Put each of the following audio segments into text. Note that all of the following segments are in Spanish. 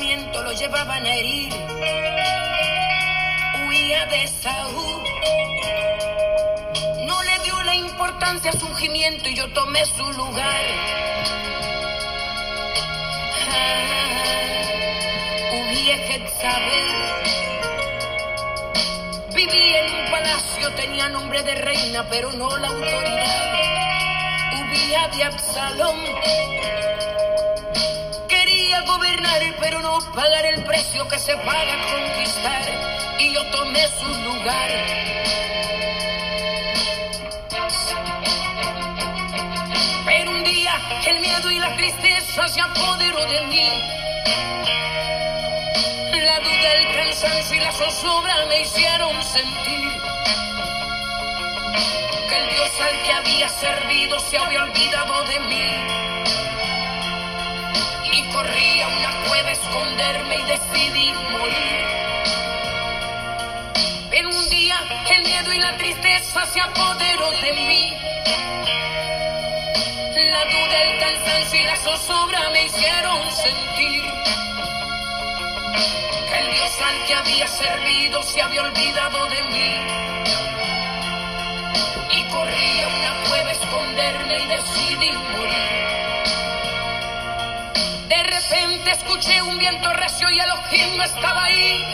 lo llevaban a herir. Huía de Saúl. No le dio la importancia a su ungimiento y yo tomé su lugar. Ah, huí a Jezabel. Viví en un palacio, tenía nombre de reina, pero no la autoridad. Huía de Absalón. Pero no pagar el precio que se paga conquistar. Y yo tomé su lugar. Pero un día el miedo y la tristeza se apoderó de mí. La duda, el cansancio y la zozobra me hicieron sentir que el Dios al que había servido se había olvidado de mí. Esconderme y decidí morir. Pero un día el miedo y la tristeza se apoderó de mí. La duda, el cansancio y la zozobra me hicieron sentir que el Dios al que había servido se había olvidado de mí. Y corrí a una cueva a esconderme y decidí morir. Escuché un viento recio y Elohim no estaba ahí.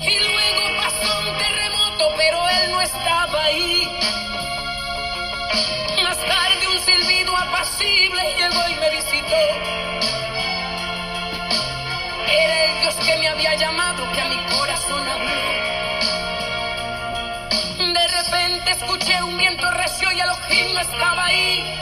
Y luego pasó un terremoto, pero él no estaba ahí. Más tarde un silbido apacible llegó y me visitó. Era el Dios que me había llamado, que a mi corazón habló. De repente escuché un viento recio y Elohim no estaba ahí.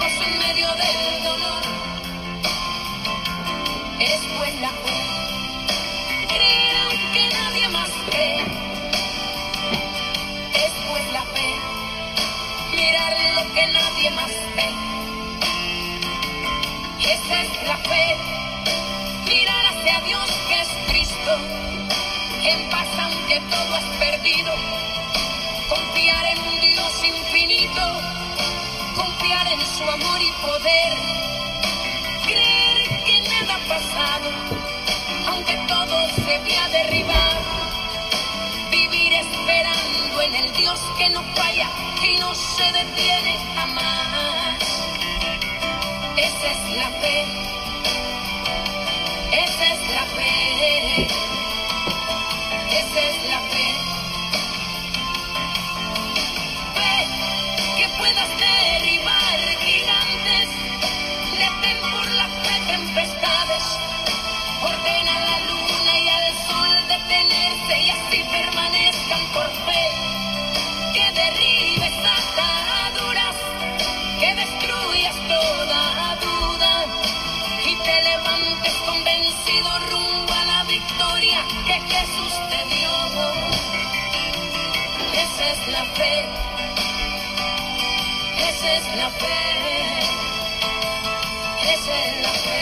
en medio del dolor. Eres tú en la fe. Creer aunque nadie más ve. Eres tú en la fe. Mirar lo que nadie más ve. Esa es la fe. Mirar hacia Dios que es Cristo. En paz aunque todo es perdido. Confiar en un Dios infinito confiar en su amor y poder creer que nada ha pasado, aunque todo se vea derribar. Vivir esperando en el Dios que no falla y no se detiene jamás. Esa es la fe. Esa es la fe. Esa es la fe. que Jesús te dio. Esa es la fe, esa es la fe, esa es la fe.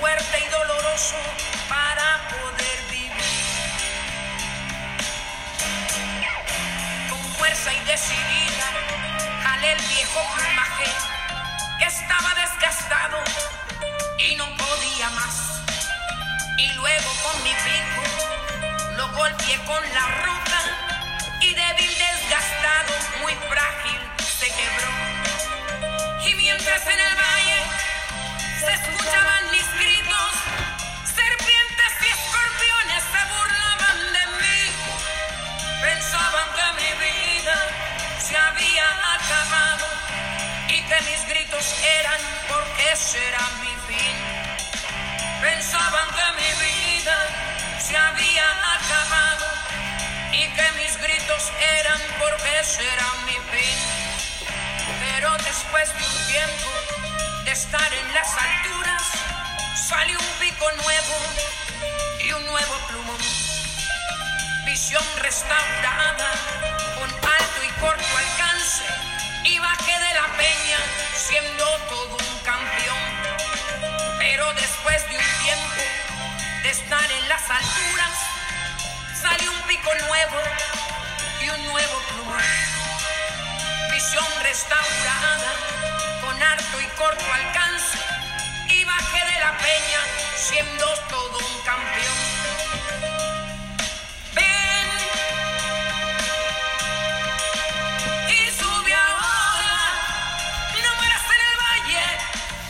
fuerte y doloroso para poder vivir. Con fuerza y decidida, jalé el viejo plumaje que estaba desgastado y no podía más. Y luego con mi pico lo golpeé con la ruta y débil, desgastado, muy frágil, se quebró. Y mientras en el valle se escuchaban mis gritos, serpientes y escorpiones se burlaban de mí. Pensaban que mi vida se había acabado y que mis gritos eran porque será mi fin. Pensaban que mi vida se había acabado y que mis gritos eran porque será mi fin. Pero después de un tiempo de estar en las alturas sale un pico nuevo y un nuevo plumón. Visión restaurada con alto y corto alcance y bajé de la peña siendo todo un campeón. Pero después de un tiempo de estar en las alturas sale un pico nuevo y un nuevo plumón. Visión restaurada con harto y corto alcance y baje de la peña siendo todo un campeón. Ven y sube ahora, no mueraste en el valle,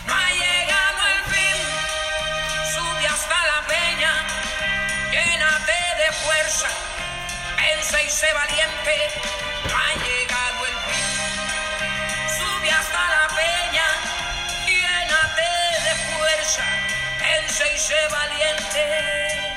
no ha llegado el fin, sube hasta la peña, llénate de fuerza, vensa y sé valiente, ha llegado a la. fuerza, el se hice valiente.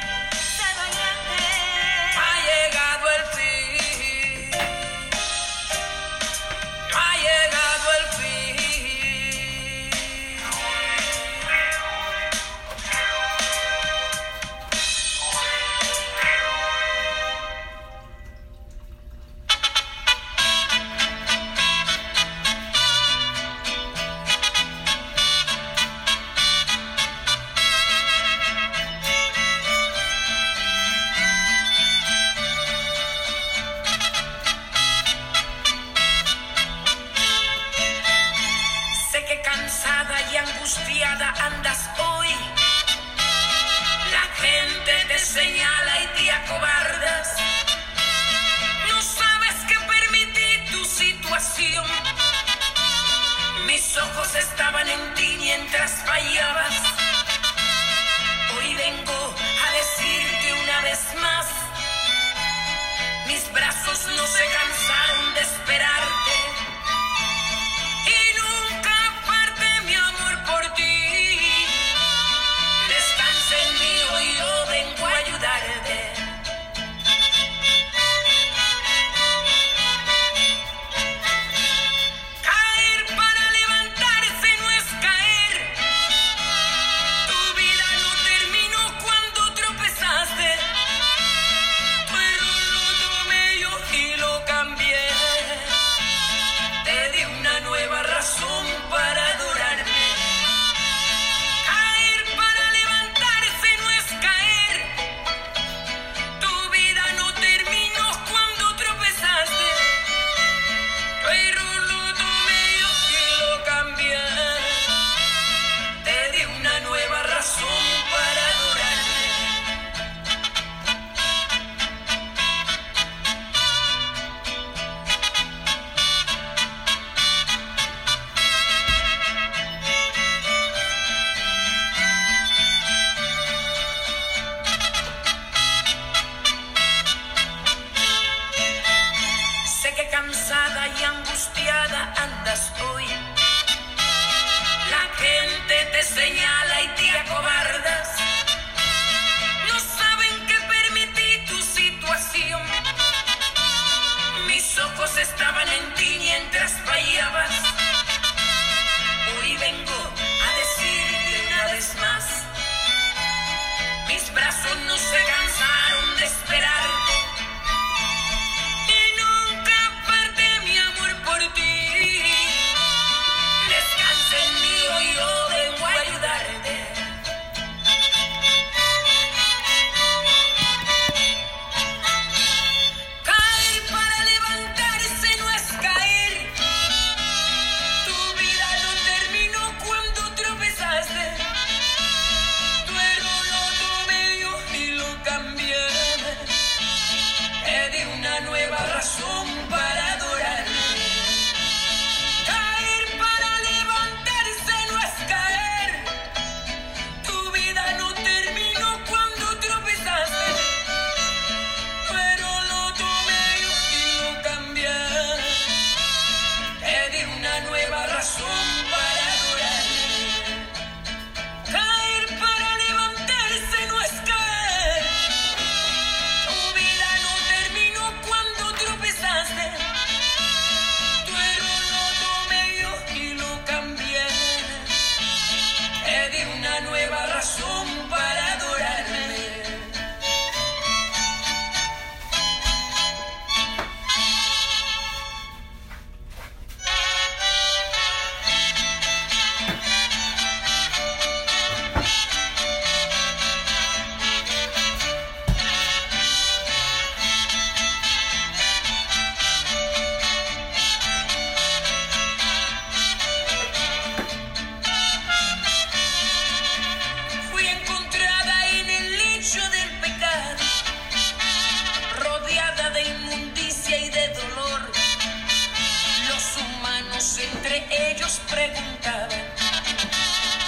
entre ellos preguntaban,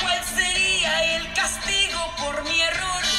¿cuál sería el castigo por mi error?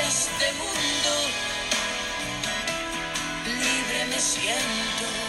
de este mundo, libre me siento.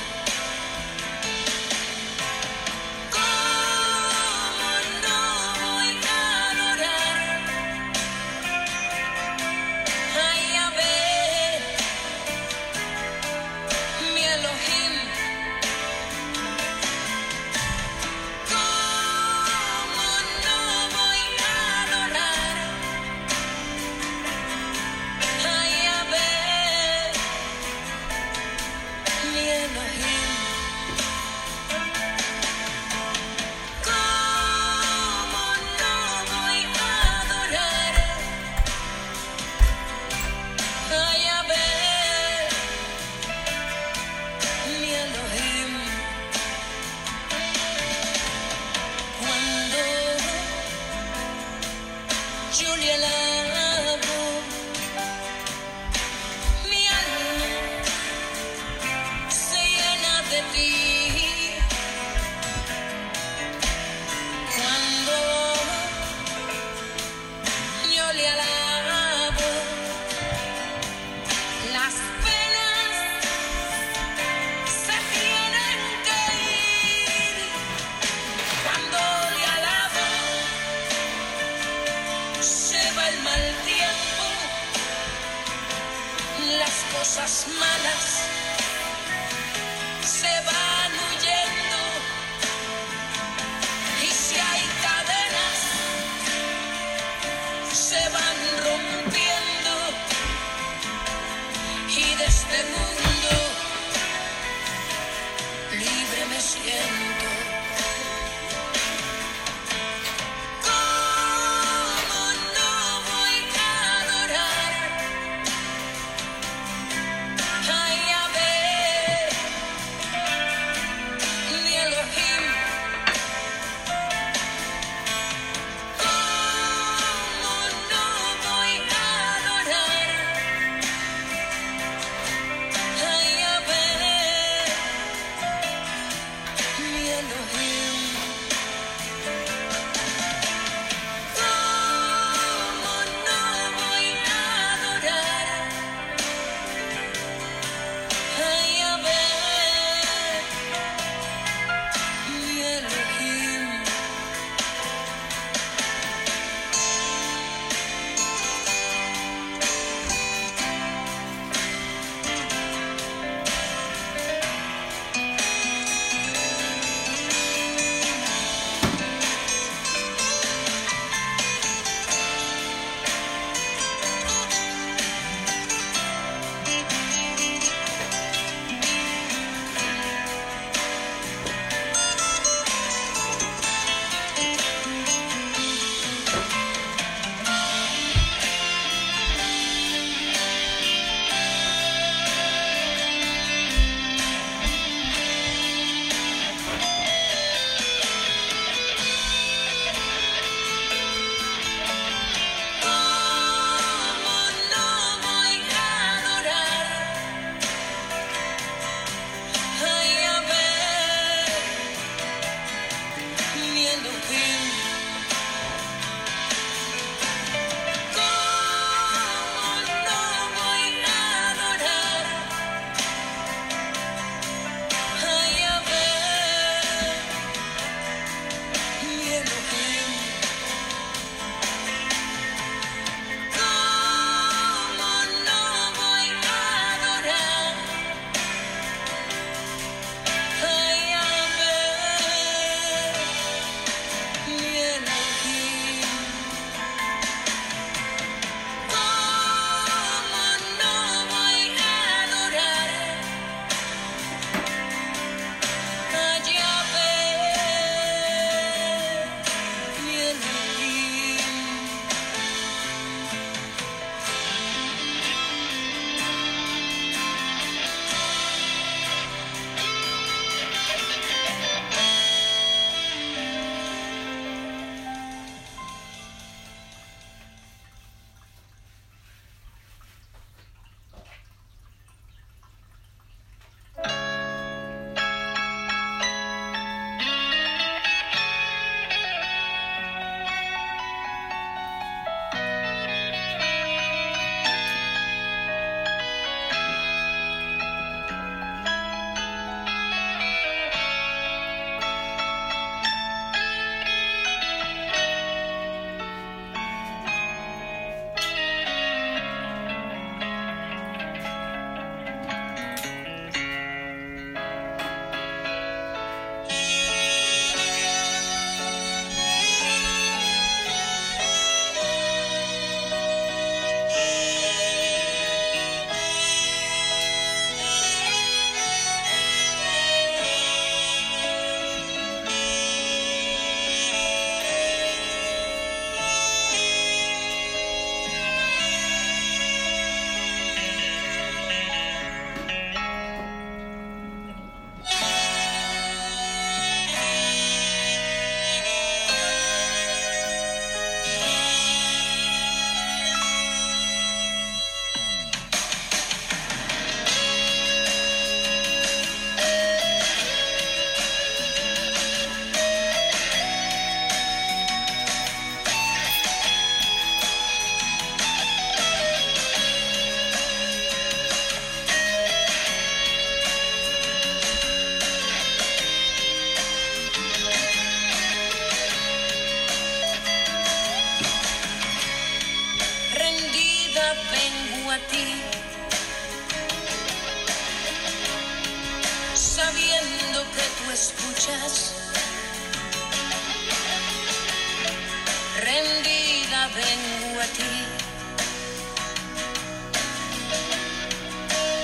vengo a ti.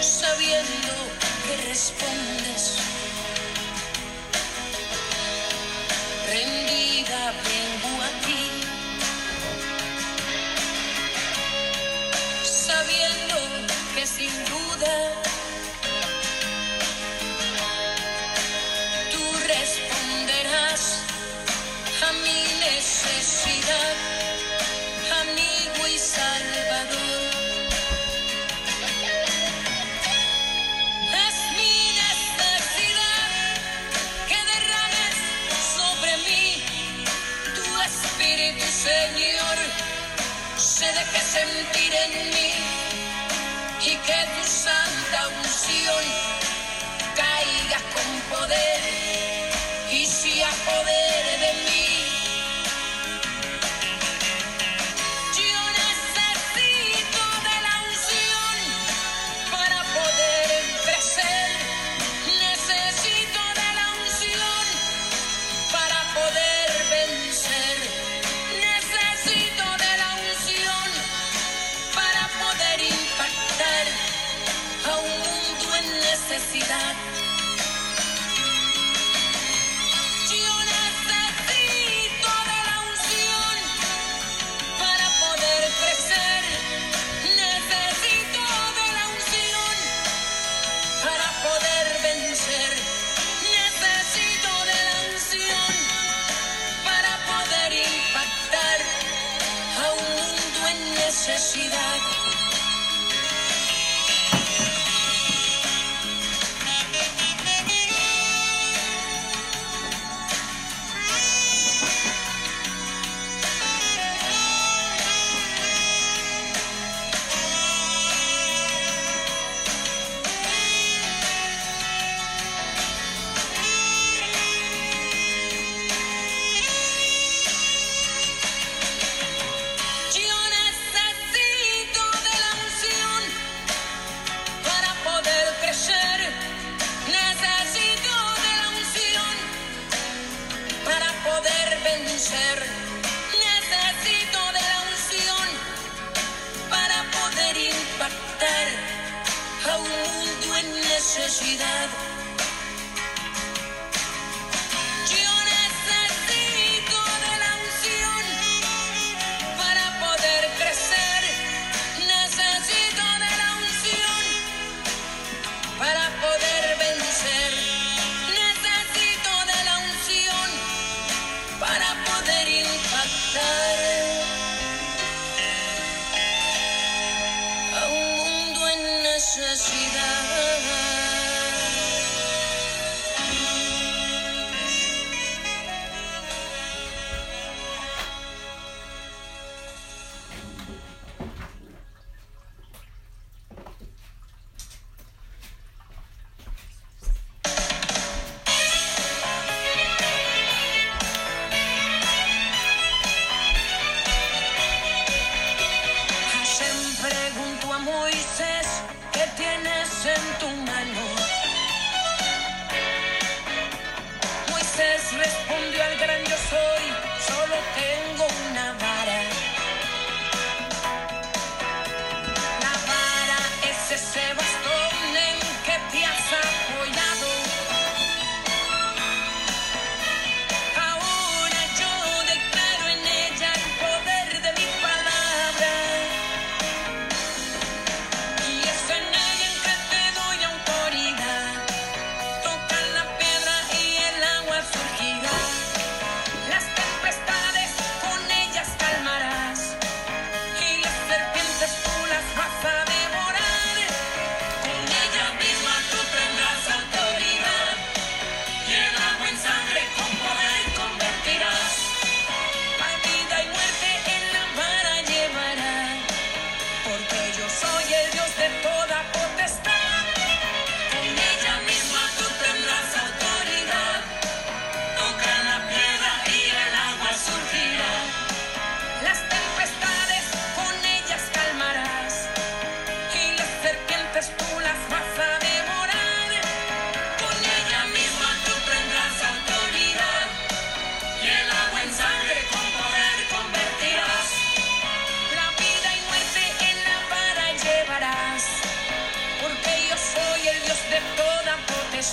Sabiendo que respondes. sentir en mí y que tu santa unción caiga con poder y sea poder. ser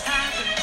toda potestad.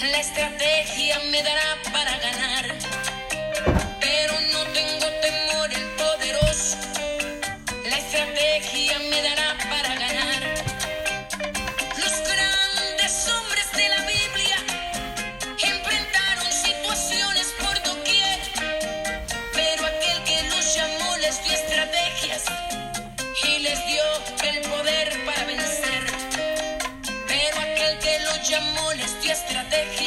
La estrategia me dará para ganar, les dio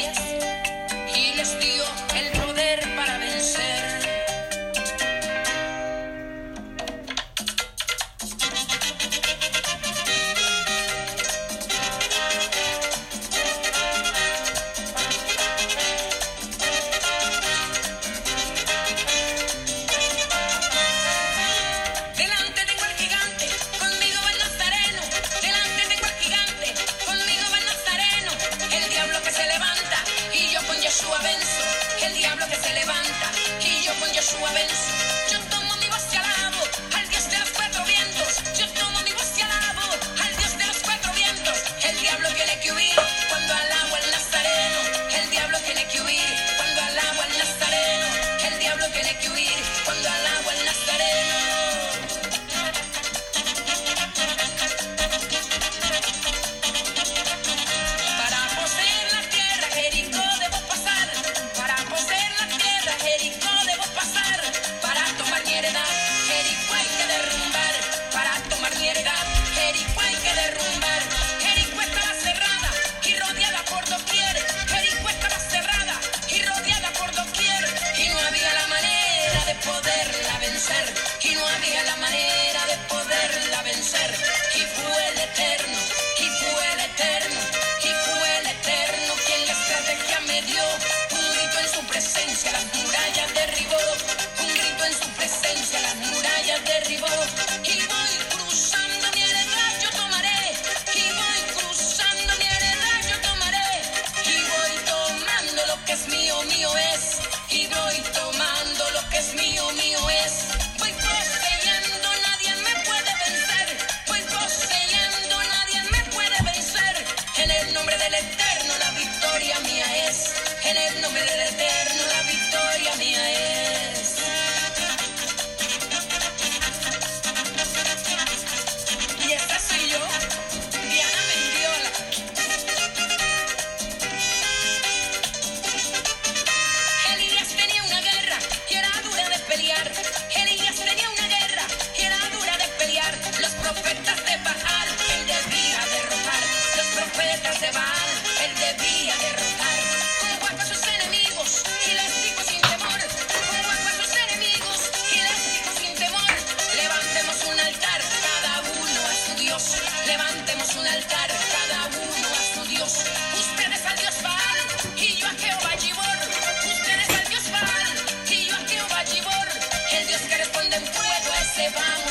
He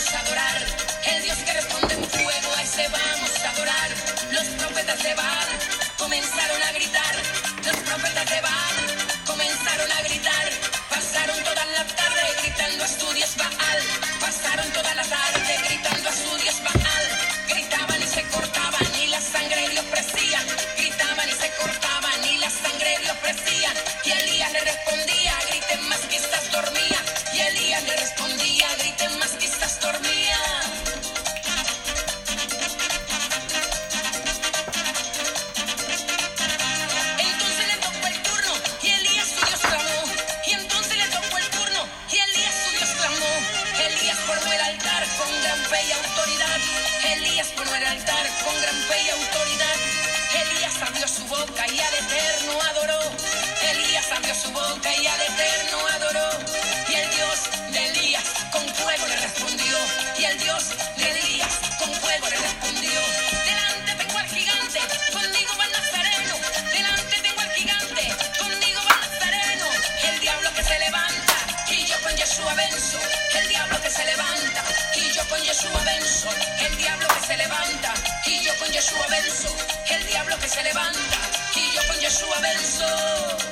vamos a adorar. El Dios que responde en fuego, a ese vamos a adorar. Los profetas de Baal comenzaron a gritar. Los profetas de Baal comenzaron a gritar. Pasaron toda la tarde gritando a Dios Baal. Yeshua el diablo que se levanta, y yo con Yeshua Benzo.